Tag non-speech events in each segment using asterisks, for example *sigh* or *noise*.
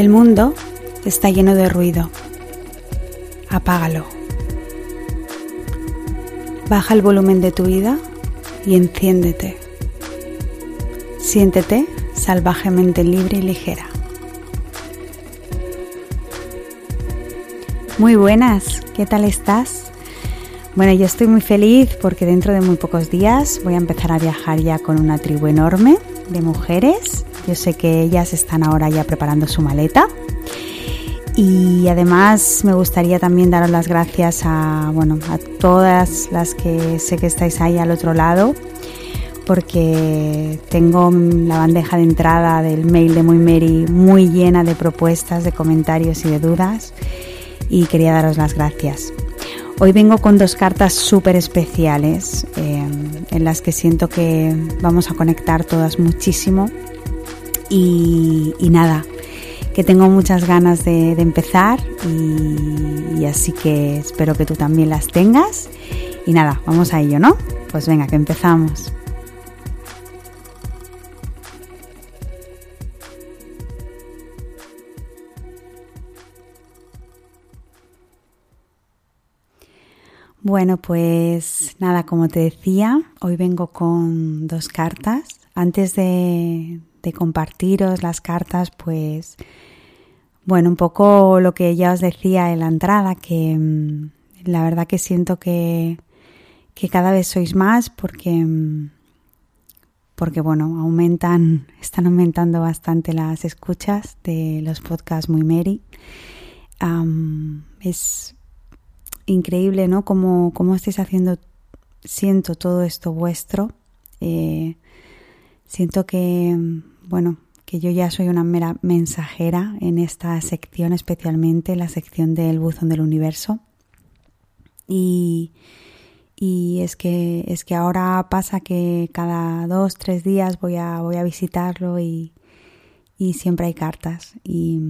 El mundo está lleno de ruido. Apágalo. Baja el volumen de tu vida y enciéndete. Siéntete salvajemente libre y ligera. Muy buenas, ¿qué tal estás? Bueno, yo estoy muy feliz porque dentro de muy pocos días voy a empezar a viajar ya con una tribu enorme de mujeres yo sé que ellas están ahora ya preparando su maleta. Y además me gustaría también daros las gracias a, bueno, a todas las que sé que estáis ahí al otro lado, porque tengo la bandeja de entrada del mail de Muy Mary muy llena de propuestas, de comentarios y de dudas y quería daros las gracias. Hoy vengo con dos cartas súper especiales eh, en las que siento que vamos a conectar todas muchísimo y, nada, que tengo muchas ganas de, empezar y, así que espero que tú también las tengas. Y nada, vamos a ello, ¿no? Pues venga, que empezamos. Bueno, pues nada, como te decía, hoy vengo con dos cartas. Antes de, de compartiros las cartas, pues bueno, un poco lo que ya os decía en la entrada, que mm, la verdad que siento que, que cada vez sois más porque, mm, porque bueno, aumentan, *laughs* están aumentando bastante las escuchas de los podcasts muy Mary. es increíble, ¿no? Cómo, cómo estáis haciendo, siento todo esto vuestro. Eh, siento que, bueno, que yo ya soy una mera mensajera en esta sección, especialmente la sección del buzón del universo. Y, y es que es que ahora pasa que cada dos, tres días voy a, voy a visitarlo y, y siempre hay cartas. Y,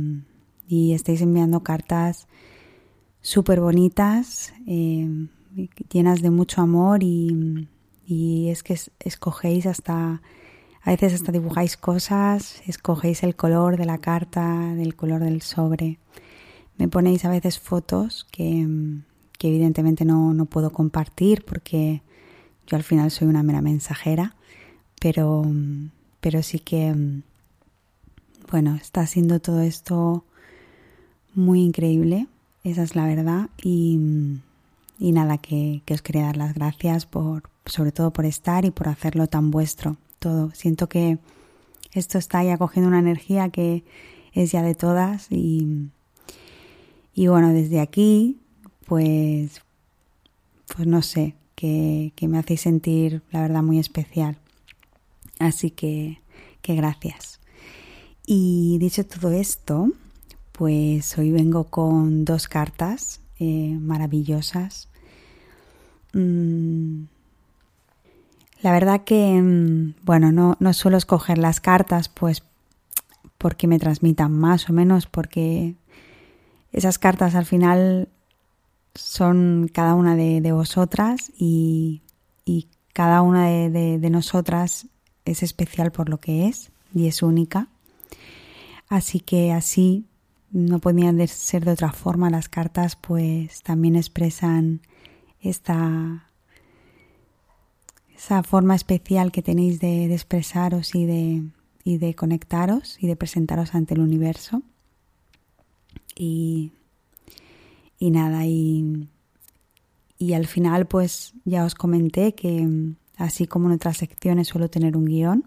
y estáis enviando cartas súper bonitas, eh, llenas de mucho amor y, y es que escogéis hasta a veces hasta dibujáis cosas, escogéis el color de la carta, del color del sobre. Me ponéis a veces fotos que, evidentemente no, no, puedo compartir porque yo al final soy una mera mensajera, pero, pero sí que, bueno, está siendo todo esto muy increíble, esa es la verdad, y, y nada, que, que os quería dar las gracias por, sobre todo por estar y por hacerlo tan vuestro todo. Siento que esto está ya cogiendo una energía que es ya de todas y, y bueno, desde aquí, pues, pues no sé, que, que me hacéis sentir, la verdad, muy especial. Así que, que gracias. Y dicho todo esto, pues hoy vengo con dos cartas eh, maravillosas. Mm, la verdad que, mm, bueno, no, no suelo escoger las cartas pues porque me transmitan más o menos, porque esas cartas al final son cada una de, vosotras y, cada una de, de, nosotras es especial por lo que es y es única. Así que así no podían ser de otra forma. Las cartas pues también expresan esta esa forma especial que tenéis de, expresaros y de, y de conectaros y de presentaros ante el universo. Y, y nada, y, y al final pues ya os comenté que así como en otras secciones suelo tener un guion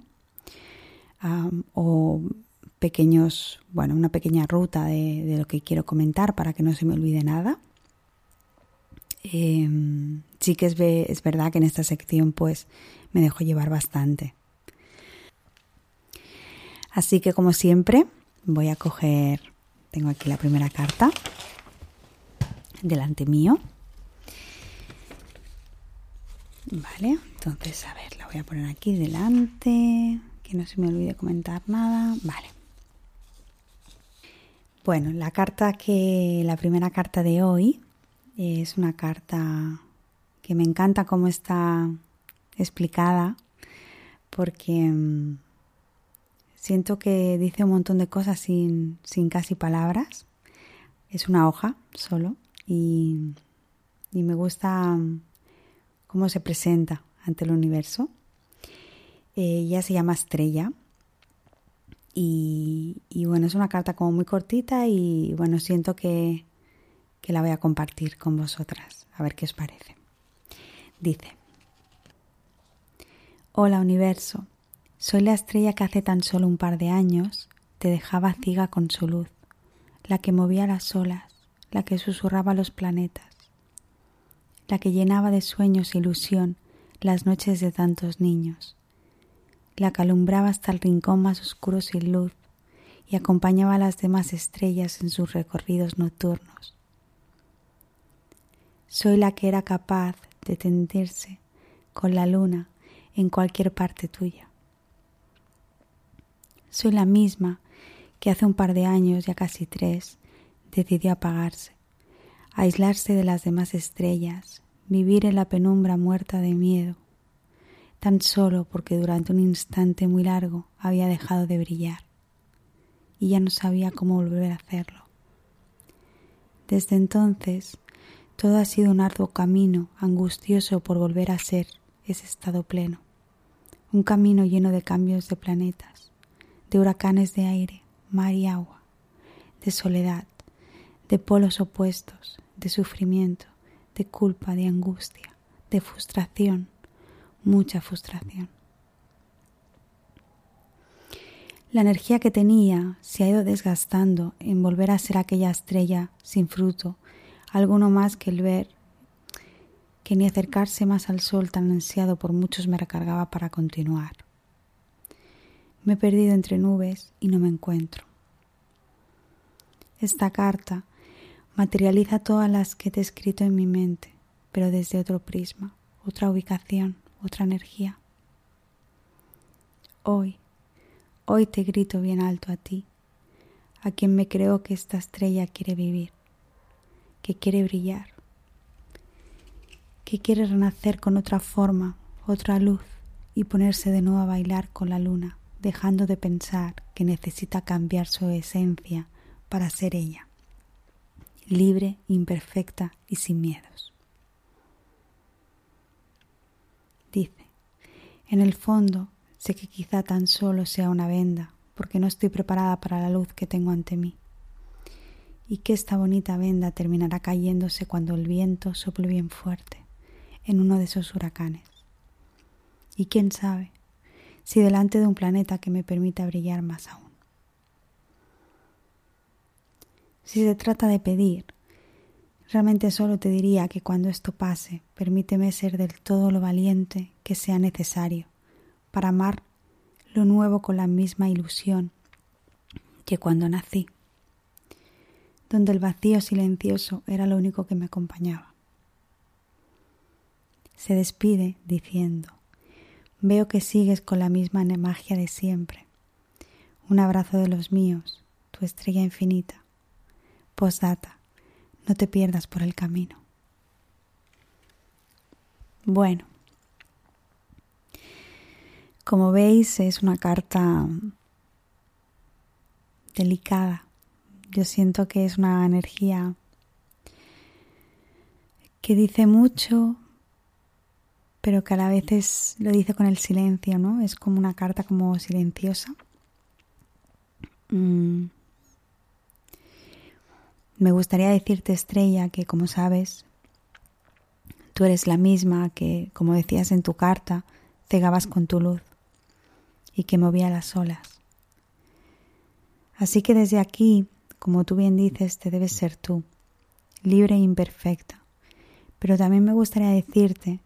o pequeños, bueno, una pequeña ruta de, de, lo que quiero comentar para que no se me olvide nada. Eh, sí que es, es verdad que en esta sección pues me dejo llevar bastante. Así que como siempre voy a coger, tengo aquí la primera carta delante mío. Vale, entonces a ver, la voy a poner aquí delante, que no se me olvide comentar nada. Vale. Bueno, la carta que, la primera carta de hoy es una carta que me encanta cómo está explicada porque mm, Siento que dice un montón de cosas sin, sin casi palabras. Es una hoja solo y, y me gusta cómo se presenta ante el universo. Eh, ella se llama Estrella. Y, y, bueno, es una carta como muy cortita y bueno, siento que, que la voy a compartir con vosotras. A ver qué os parece. Dice, Hola universo, soy la estrella que hace tan solo un par de años te dejaba ciega con su luz, la que movía las olas, la que susurraba los planetas, la que llenaba de sueños e ilusión las noches de tantos niños, la que alumbraba hasta el rincón más oscuro sin luz y acompañaba a las demás estrellas en sus recorridos nocturnos. Soy la que era capaz de tendirse con la luna en cualquier parte tuya. Soy la misma que hace un par de años, ya casi tres, decidió apagarse, aislarse de las demás estrellas, vivir en la penumbra muerta de miedo, tan solo porque durante un instante muy largo había dejado de brillar y ya no sabía cómo volver a hacerlo. Desde entonces, todo ha sido un arduo camino angustioso por volver a ser ese estado pleno un camino lleno de cambios de planetas, de huracanes de aire, mar y agua, de soledad, de polos opuestos, de sufrimiento, de culpa, de angustia, de frustración, mucha frustración. La energía que tenía se ha ido desgastando en volver a ser aquella estrella sin fruto, alguno más que el ver que ni acercarse más al sol tan ansiado por muchos me recargaba para continuar. Me he perdido entre nubes y no me encuentro. Esta carta materializa todas las que te he escrito en mi mente, pero desde otro prisma, otra ubicación, otra energía. Hoy, hoy te grito bien alto a ti, a quien me creo que esta estrella quiere vivir, que quiere brillar, que quiere renacer con otra forma, otra luz y ponerse de nuevo a bailar con la luna, dejando de pensar que necesita cambiar su esencia para ser ella, libre, imperfecta y sin miedos. Dice, en el fondo sé que quizá tan solo sea una venda, porque no estoy preparada para la luz que tengo ante mí, y que esta bonita venda terminará cayéndose cuando el viento sople bien fuerte en uno de esos huracanes. Y quién sabe si delante de un planeta que me permita brillar más aún. Si se trata de pedir, realmente solo te diría que cuando esto pase, permíteme ser del todo lo valiente que sea necesario para amar lo nuevo con la misma ilusión que cuando nací, donde el vacío silencioso era lo único que me acompañaba se despide diciendo, veo que sigues con la misma magia de siempre. Un abrazo de los míos, tu estrella infinita. Postdata, no te pierdas por el camino. Bueno, como veis es una carta delicada. Yo siento que es una energía que dice mucho, pero que a la vez lo dice con el silencio, ¿no? Es como una carta como silenciosa. Mm. Me gustaría decirte, Estrella, que como sabes, tú eres la misma que, como decías en tu carta, cegabas con tu luz y que movía las olas. Así que desde aquí, como tú bien dices, te debes ser tú, libre e imperfecta. Pero también me gustaría decirte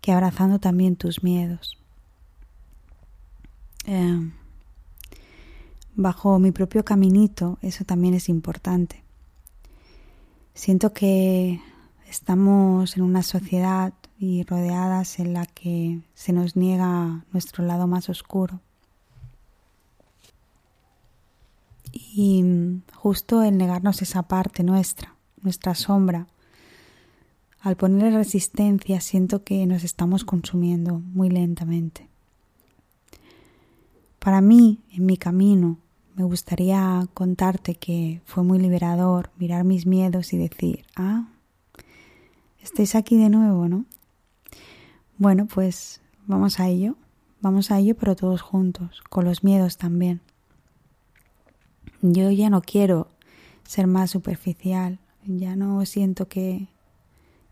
que abrazando también tus miedos. Em, bajo mi propio caminito, eso también es importante. Siento que estamos en una sociedad y rodeadas en la que se nos niega nuestro lado más oscuro. Y justo el negarnos esa parte nuestra, nuestra sombra, al ponerle resistencia siento que nos estamos consumiendo muy lentamente. para mí, en mi camino, me gustaría contarte que fue muy liberador mirar mis miedos y decir, ah, estáis aquí de nuevo, ¿no? Bueno, pues vamos a ello, vamos a ello, pero todos juntos, con los miedos también. Yo ya no quiero ser más superficial, ya no siento que,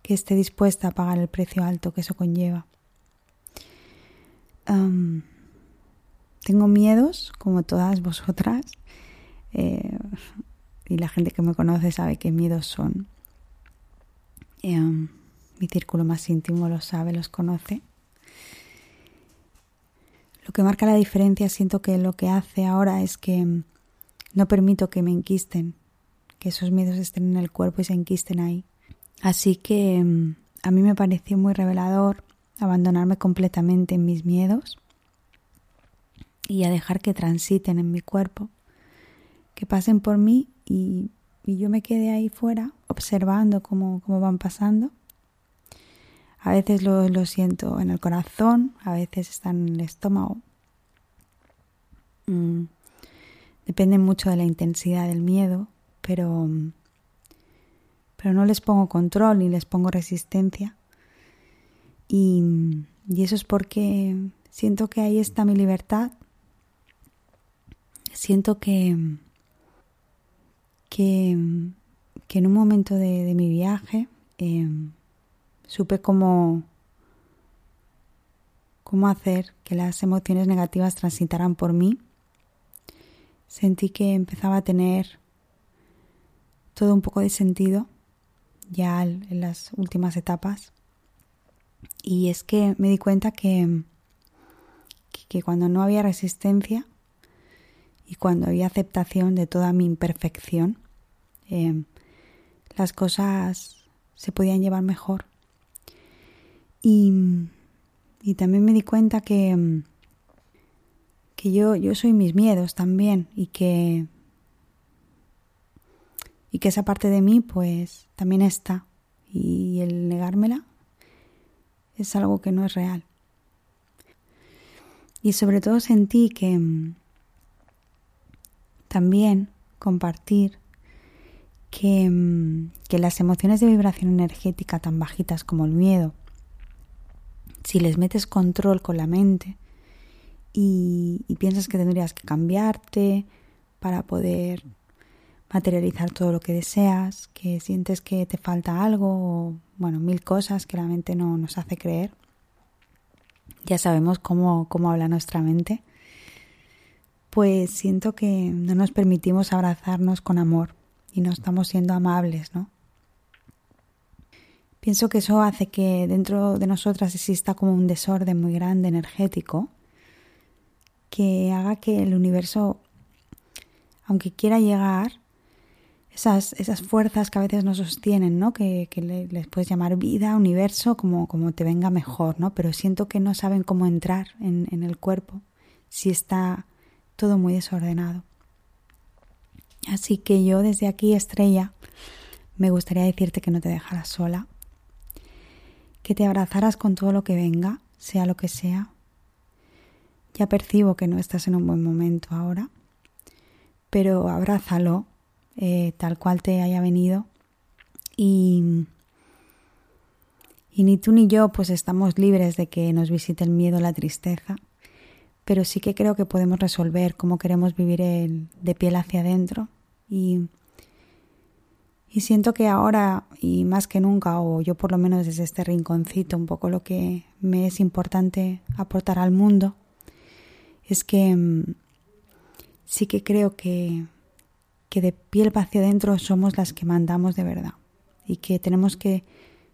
que esté dispuesta a pagar el precio alto que eso conlleva. tengo miedos, como todas vosotras, eh, y la gente que me conoce sabe qué miedos son. mi círculo más íntimo lo sabe, los conoce. Lo que marca la diferencia siento que lo que hace ahora es que no permito que me enquisten, que esos miedos estén en el cuerpo y se enquisten ahí. Así que mm, a mí me pareció muy revelador abandonarme completamente en mis miedos y a dejar que transiten en mi cuerpo, que pasen por mí y, yo me quedé ahí fuera observando cómo, van pasando. A veces lo, lo, siento en el corazón, a veces están en el estómago. Mm. Depende mucho de la intensidad del miedo, pero, pero no les pongo control ni les pongo resistencia. Y, y eso es porque siento que ahí está mi libertad. Siento que, que, en un momento de, mi viaje em, supe cómo, cómo hacer que las emociones negativas transitaran por mí sentí que empezaba a tener todo un poco de sentido ya en las últimas etapas. Y es que me di cuenta que, que cuando no había resistencia y cuando había aceptación de toda mi imperfección, eh, las cosas se podían llevar mejor. Y, y también me di cuenta que, que yo, yo soy mis miedos también y que, y que esa parte de mí pues también está y el negármela es algo que no es real. Y sobre todo sentí que mm, también compartir que, mm, que las emociones de vibración energética tan bajitas como el miedo, si les metes control con la mente, y, piensas que tendrías que cambiarte para poder materializar todo lo que deseas, que sientes que te falta algo, o, bueno, mil cosas que la mente no nos hace creer. Ya sabemos cómo, cómo habla nuestra mente. Pues siento que no nos permitimos abrazarnos con amor y no estamos siendo amables, ¿no? Pienso que eso hace que dentro de nosotras exista como un desorden muy grande energético que haga que el universo, aunque quiera llegar, esas, esas fuerzas que a veces nos sostienen, ¿no? Que, les puedes llamar vida, universo, como, como te venga mejor, ¿no? Pero siento que no saben cómo entrar en, en el cuerpo si está todo muy desordenado. Así que yo desde aquí, estrella, me gustaría decirte que no te dejaras sola, que te abrazaras con todo lo que venga, sea lo que sea, ya percibo que no estás en un buen momento ahora, pero abrázalo eh, tal cual te haya venido. Y, y ni tú ni yo pues estamos libres de que nos visite el miedo la tristeza, pero sí que creo que podemos resolver cómo queremos vivir el, de piel hacia adentro. Y, y siento que ahora y más que nunca, o yo por lo menos desde este rinconcito, un poco lo que me es importante aportar al mundo es que mm, sí que creo que, que de piel hacia adentro somos las que mandamos de verdad y que tenemos que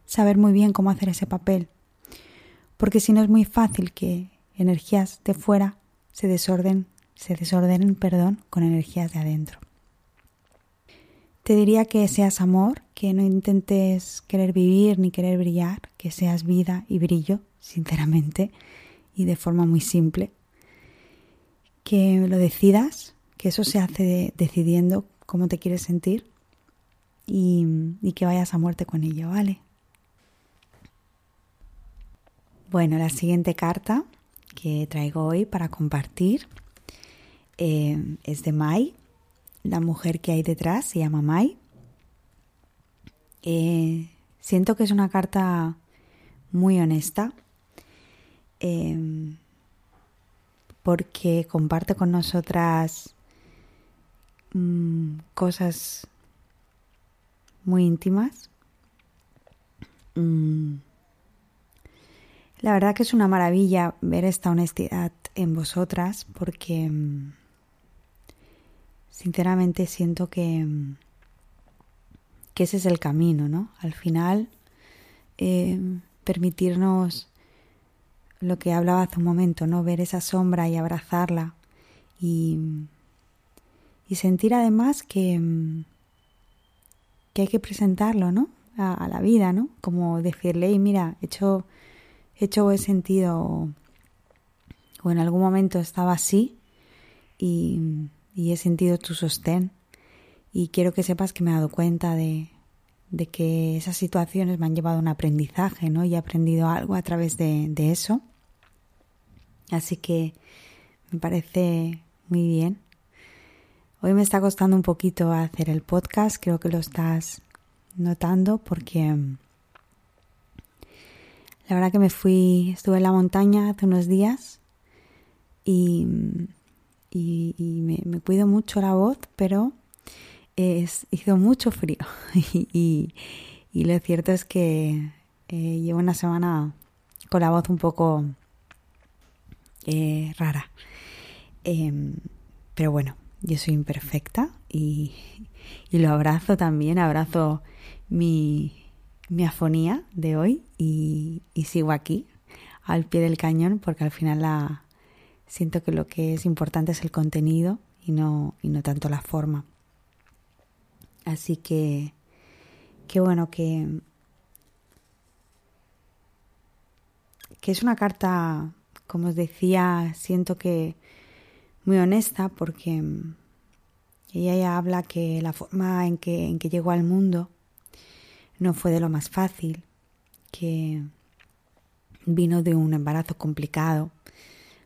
saber muy bien cómo hacer ese papel. Porque si no es muy fácil que energías de fuera se desorden, se desordenen, perdón, con energías de adentro. Te diría que seas amor, que no intentes querer vivir ni querer brillar, que seas vida y brillo, sinceramente, y de forma muy simple que lo decidas, que eso se hace decidiendo cómo te quieres sentir y, que vayas a muerte con ello, ¿vale? Bueno, la siguiente carta que traigo hoy para compartir eh, es de Mai. La mujer que hay detrás se llama Mai. Eh, siento que es una carta muy honesta porque comparte con nosotras mm, cosas muy íntimas. Mm, la verdad que es una maravilla ver esta honestidad en vosotras porque mm, sinceramente siento que, que ese es el camino, ¿no? Al final, eh, permitirnos lo que hablaba hace un momento, ¿no? Ver esa sombra y abrazarla y, y sentir además que, que hay que presentarlo, ¿no? A, la vida, ¿no? Como decirle, mira, he hecho hecho he sentido o en algún momento estaba así y, he sentido tu sostén y quiero que sepas que me he dado cuenta de, de que esas situaciones me han llevado a un aprendizaje, ¿no? Y he aprendido algo a través de, de eso. Así que me parece muy bien. Hoy me está costando un poquito hacer el podcast, creo que lo estás notando porque la verdad que me fui, estuve en la montaña hace unos días y, me, cuido mucho la voz, pero es, hizo mucho frío *laughs* y, lo cierto es que eh, llevo una semana con la voz un poco eh, rara. Em, pero bueno, yo soy imperfecta y, y lo abrazo también, abrazo mi, mi afonía de hoy y, sigo aquí al pie del cañón porque al final la, siento que lo que es importante es el contenido y no, y no tanto la forma. Así que, qué bueno que, que es una carta, como os decía, siento que muy honesta porque ella ya habla que la forma en que, en que llegó al mundo no fue de lo más fácil, que vino de un embarazo complicado,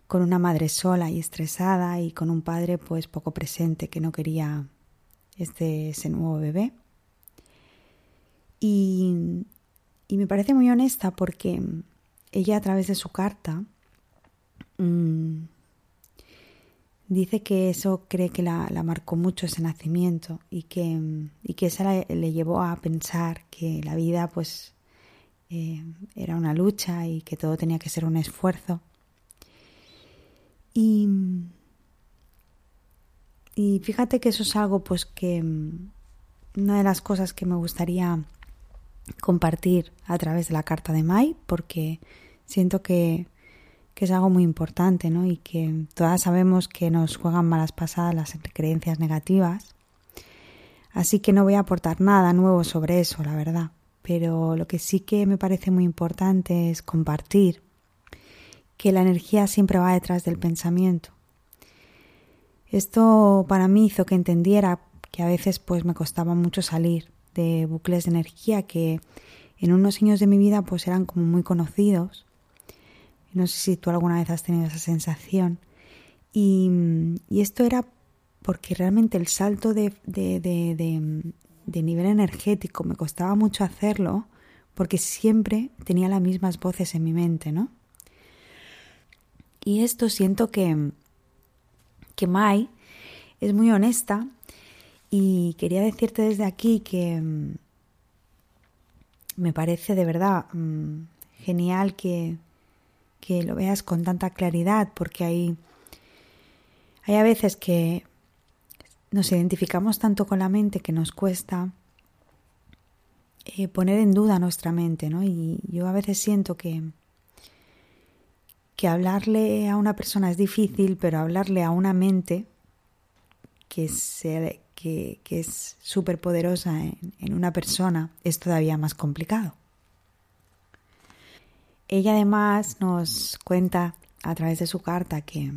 con una madre sola y estresada y con un padre pues poco presente que no quería este, ese nuevo bebé. Y, me parece muy honesta porque ella a través de su carta mm, Dice que eso cree que la, marcó mucho ese nacimiento y que, y que eso le, llevó a pensar que la vida pues eh, era una lucha y que todo tenía que ser un esfuerzo. Y, y fíjate que eso es algo pues que una de las cosas que me gustaría compartir a través de la carta de Mai porque siento que que es algo muy importante, ¿no? Y que todas sabemos que nos juegan malas pasadas las creencias negativas. Así que no voy a aportar nada nuevo sobre eso, la verdad. Pero lo que sí que me parece muy importante es compartir que la energía siempre va detrás del pensamiento. Esto para mí hizo que entendiera que a veces pues me costaba mucho salir de bucles de energía que en unos años de mi vida pues eran como muy conocidos no sé si tú alguna vez has tenido esa sensación. Y, esto era porque realmente el salto de, de, nivel energético me costaba mucho hacerlo porque siempre tenía las mismas voces en mi mente, ¿no? Y esto siento que, que Mai es muy honesta y quería decirte desde aquí que mm, me parece de verdad mm, genial que, que lo veas con tanta claridad, porque hay, hay a veces que nos identificamos tanto con la mente que nos cuesta eh, poner en duda nuestra mente, ¿no? Y yo a veces siento que, que hablarle a una persona es difícil, pero hablarle a una mente que, que, que es súper poderosa en una persona es todavía más complicado. Ella además nos cuenta a través de su carta que,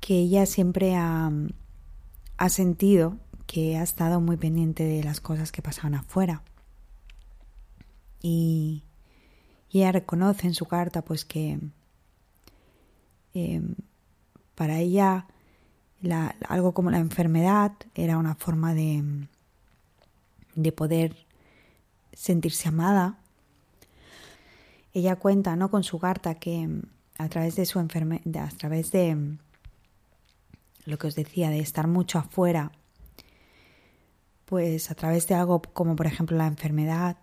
que ella siempre ha, ha sentido que ha estado muy pendiente de las cosas que pasaban afuera. Y, ella reconoce en su carta pues que em, para ella algo como la enfermedad era una forma de, de poder sentirse amada. Ella cuenta, ¿no? Con su carta que a través de su enfermedad, a través de lo que os decía, de estar mucho afuera, pues a través de algo como por ejemplo la enfermedad,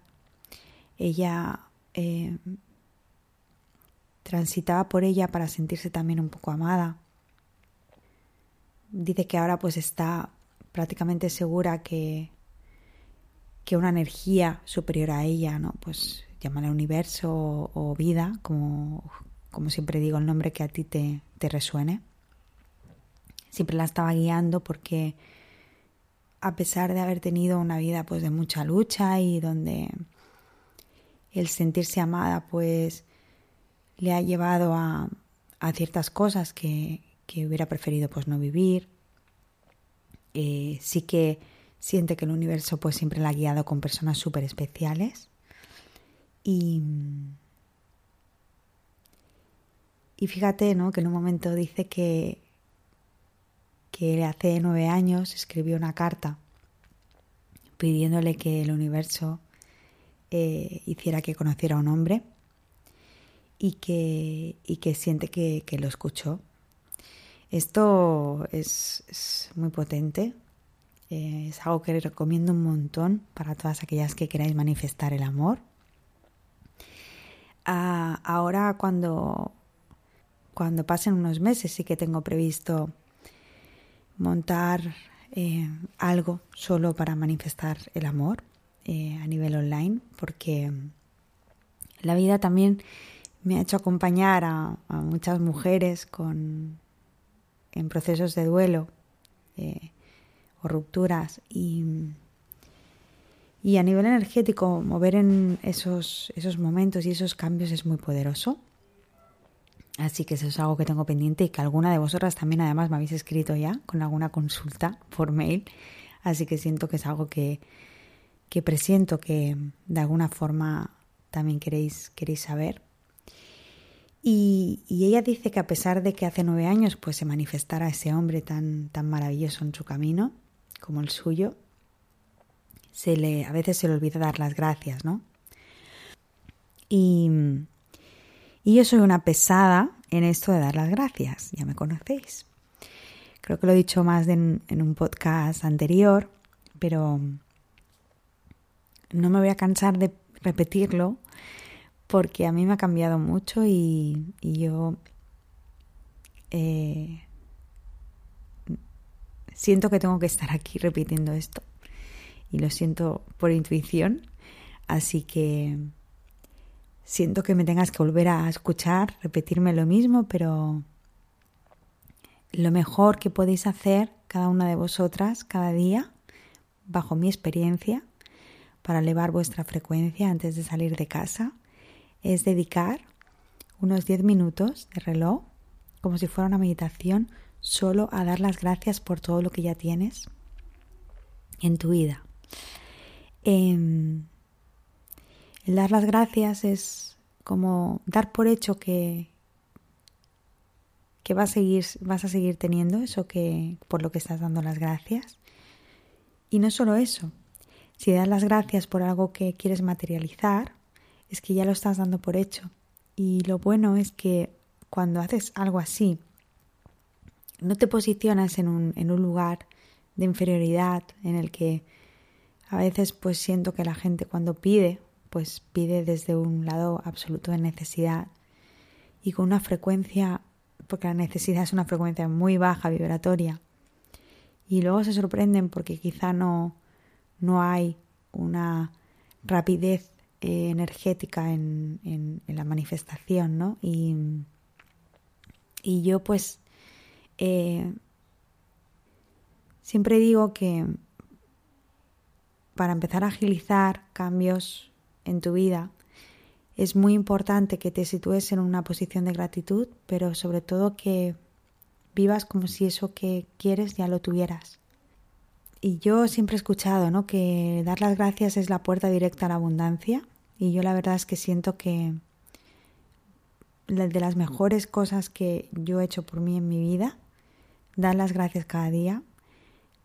ella eh, transitaba por ella para sentirse también un poco amada. Dice que ahora pues está prácticamente segura que, que una energía superior a ella, ¿no? Pues llámala universo o, vida, como, como, siempre digo, el nombre que a ti te, te resuene. Siempre la estaba guiando porque a pesar de haber tenido una vida pues de mucha lucha y donde el sentirse amada pues le ha llevado a, a ciertas cosas que, que, hubiera preferido pues no vivir. Eh, sí que siente que el universo pues siempre la ha guiado con personas súper especiales y, y fíjate ¿no? que en un momento dice que, que hace nueve años escribió una carta pidiéndole que el universo eh, hiciera que conociera a un hombre y que, y que siente que, lo escuchó. Esto es, muy potente, eh, es algo que recomiendo un montón para todas aquellas que queráis manifestar el amor. Ah, ahora cuando, cuando pasen unos meses sí que tengo previsto montar eh, algo solo para manifestar el amor eh, a nivel online, porque la vida también me ha hecho acompañar a, muchas mujeres con, en procesos de duelo eh, o rupturas y, y a nivel energético mover en esos, esos momentos y esos cambios es muy poderoso. Así que eso es algo que tengo pendiente y que alguna de vosotras también además me habéis escrito ya con alguna consulta por mail. Así que siento que es algo que, que presiento que de alguna forma también queréis, queréis saber. Y, ella dice que a pesar de que hace nueve años pues se manifestara ese hombre tan, tan maravilloso en su camino como el suyo, se le, a veces se le olvida dar las gracias, ¿no? Y, y yo soy una pesada en esto de dar las gracias, ya me conocéis. Creo que lo he dicho más en, un podcast anterior, pero no me voy a cansar de repetirlo porque a mí me ha cambiado mucho y, yo eh, siento que tengo que estar aquí repitiendo esto y lo siento por intuición, así que siento que me tengas que volver a escuchar, repetirme lo mismo, pero lo mejor que podéis hacer cada una de vosotras cada día, bajo mi experiencia, para elevar vuestra frecuencia antes de salir de casa, es dedicar unos 10 minutos de reloj, como si fuera una meditación, solo a dar las gracias por todo lo que ya tienes en tu vida. Em, el dar las gracias es como dar por hecho que, que vas, a seguir, vas a seguir teniendo eso que por lo que estás dando las gracias. Y no solo eso, si das las gracias por algo que quieres materializar, es que ya lo estás dando por hecho. Y lo bueno es que cuando haces algo así, no te posicionas en un, en un lugar de inferioridad en el que a veces pues siento que la gente cuando pide pues pide desde un lado absoluto de necesidad y con una frecuencia, porque la necesidad es una frecuencia muy baja, vibratoria, y luego se sorprenden porque quizá no, no hay una rapidez eh, energética en, en, la manifestación, ¿no? Y, y yo pues eh, siempre digo que para empezar a agilizar cambios en tu vida, es muy importante que te sitúes en una posición de gratitud, pero sobre todo que vivas como si eso que quieres ya lo tuvieras. Y yo siempre he escuchado ¿no? que dar las gracias es la puerta directa a la abundancia y yo la verdad es que siento que de las mejores cosas que yo he hecho por mí en mi vida dar las gracias cada día,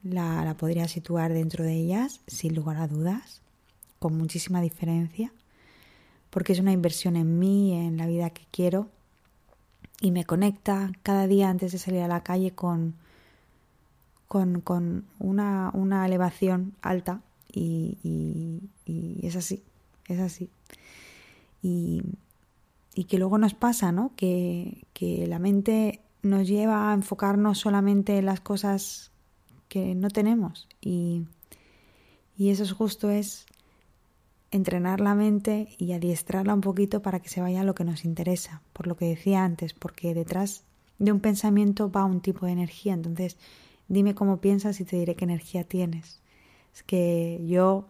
la, la podría situar dentro de ellas, sin lugar a dudas, con muchísima diferencia, porque es una inversión en mí, en la vida que quiero, y me conecta cada día antes de salir a la calle con, con, con una, una, elevación alta y, y, y, es así, es así. Y, y que luego nos pasa, ¿no? Que, que la mente nos lleva a enfocarnos solamente en las cosas que no tenemos y, y eso es justo es entrenar la mente y adiestrarla un poquito para que se vaya a lo que nos interesa, por lo que decía antes, porque detrás de un pensamiento va un tipo de energía, entonces dime cómo piensas y te diré qué energía tienes. Es que yo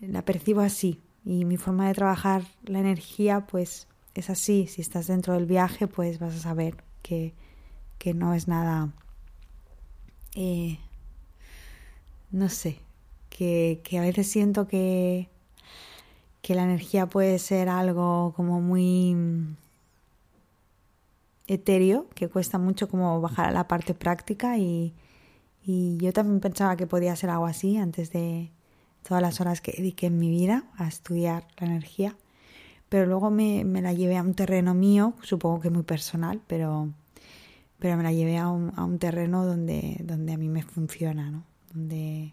la percibo así y mi forma de trabajar la energía pues es así. Si estás dentro del viaje pues vas a saber que, que no es nada, eh, no sé, que, a veces siento que, que la energía puede ser algo como muy etéreo, que cuesta mucho como bajar a la parte práctica y, y yo también pensaba que podía ser algo así antes de todas las horas que dediqué en mi vida a estudiar la energía, pero luego me, me la llevé a un terreno mío, supongo que muy personal, pero, pero me la llevé a un, a un terreno donde, donde a mí me funciona, ¿no? Donde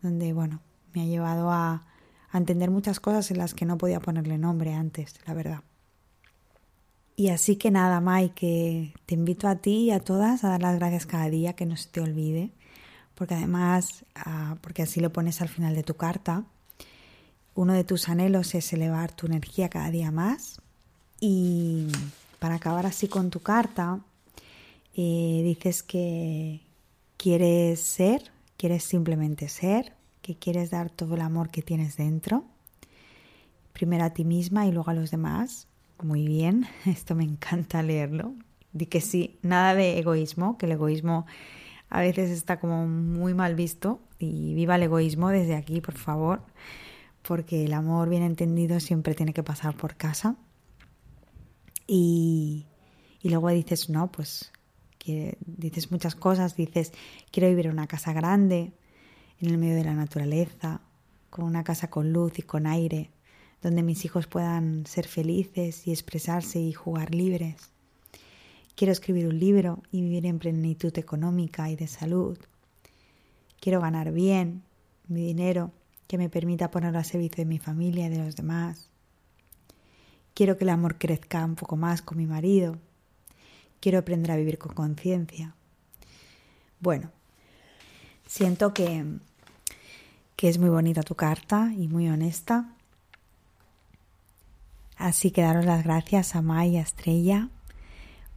donde, bueno, me ha llevado a, a entender muchas cosas en las que no podía ponerle nombre antes, la verdad. Y así que nada, Mai, que te invito a ti y a todas a dar las gracias cada día, que no se te olvide, porque además, ah, porque así lo pones al final de tu carta, uno de tus anhelos es elevar tu energía cada día más. Y para acabar así con tu carta, dices que quieres ser quieres simplemente ser, que quieres dar todo el amor que tienes dentro, primero a ti misma y luego a los demás. Muy bien, *laughs* esto me encanta leerlo. Di que sí, nada de egoísmo, que el egoísmo a veces está como muy mal visto y viva el egoísmo desde aquí, por favor, porque el amor bien entendido siempre tiene que pasar por casa. Y, y luego dices, no, pues dices muchas cosas, dices, quiero vivir en una casa grande, en el medio de la naturaleza, con una casa con luz y con aire, donde mis hijos puedan ser felices y expresarse y jugar libres. Quiero escribir un libro y vivir en plenitud económica y de salud. Quiero ganar bien mi dinero que me permita ponerlo a servicio de mi familia y de los demás. Quiero que el amor crezca un poco más con mi marido Quiero aprender a vivir con conciencia. Bueno, siento que, que es muy bonita tu carta y muy honesta. Así que daros las gracias a May y a Estrella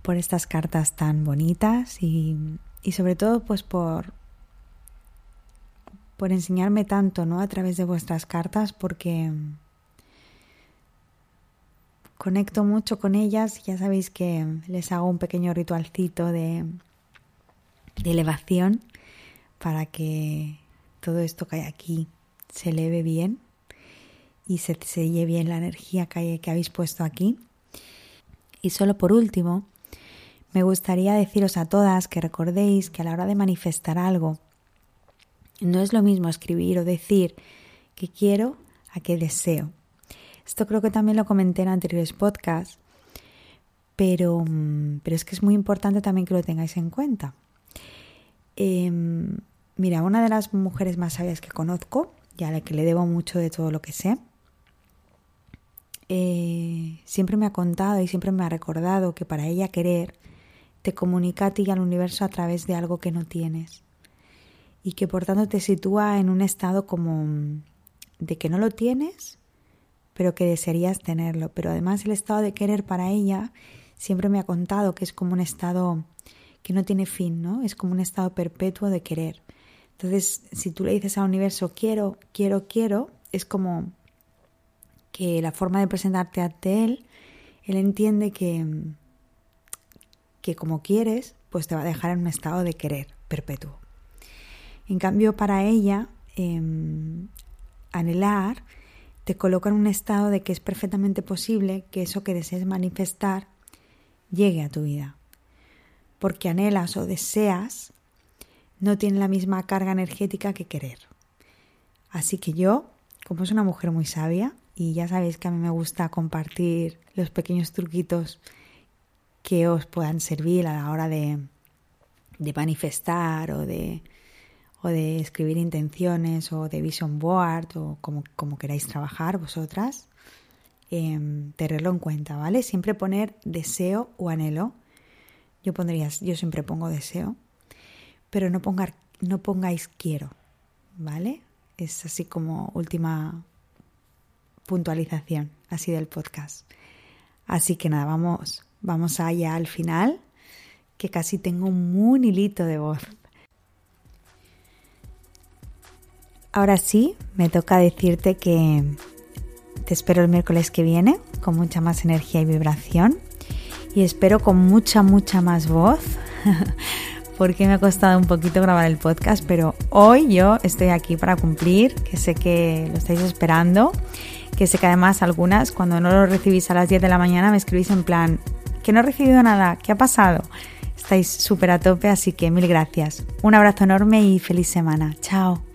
por estas cartas tan bonitas y, y sobre todo pues por, por enseñarme tanto ¿no? a través de vuestras cartas porque conecto mucho con ellas. Ya sabéis que les hago un pequeño ritualcito de, elevación para que todo esto que hay aquí se eleve bien y se selle bien la energía que, que habéis puesto aquí. Y solo por último, me gustaría deciros a todas que recordéis que a la hora de manifestar algo, no es lo mismo escribir o decir que quiero a que deseo. Esto creo que también lo comenté en anteriores podcasts, pero, mm, pero es que es muy importante también que lo tengáis en cuenta. Em, mira, una de las mujeres más sabias que conozco, y a la que le debo mucho de todo lo que sé, eh, siempre me ha contado y siempre me ha recordado que para ella querer te comunica a ti y al universo a través de algo que no tienes y que por tanto te sitúa en un estado como mm, de que no lo tienes, pero que desearías tenerlo. Pero además el estado de querer para ella siempre me ha contado que es como un estado que no tiene fin, ¿no? Es como un estado perpetuo de querer. Entonces, si tú le dices al universo quiero, quiero, quiero, es como que la forma de presentarte ante él, él entiende que, que como quieres, pues te va a dejar en un estado de querer perpetuo. En cambio, para ella, em, anhelar te coloca en un estado de que es perfectamente posible que eso que desees manifestar llegue a tu vida. porque anhelas o deseas no tiene la misma carga energética que querer. Así que yo, como es una mujer muy sabia, y ya sabéis que a mí me gusta compartir los pequeños truquitos que os puedan servir a la hora de, de manifestar o de, o de escribir intenciones o de vision board o como, queráis trabajar vosotras, eh, tenerlo en cuenta, ¿vale? Siempre poner deseo o anhelo. Yo pondría, yo siempre pongo deseo, pero no, ponga, no pongáis quiero, ¿vale? Es así como última puntualización así del podcast. Así que nada, vamos, vamos allá al final, que casi tengo un hilito de voz. Ahora sí, me toca decirte que te espero el miércoles que viene con mucha más energía y vibración y espero con mucha, mucha más voz *laughs* porque me ha costado un poquito grabar el podcast, pero hoy yo estoy aquí para cumplir, que sé que lo estáis esperando que sé que además algunas cuando no lo recibís a las 10 de la mañana me escribís en plan, que no he recibido nada, ¿qué ha pasado? Estáis súper a tope, así que mil gracias. Un abrazo enorme y feliz semana. Chao.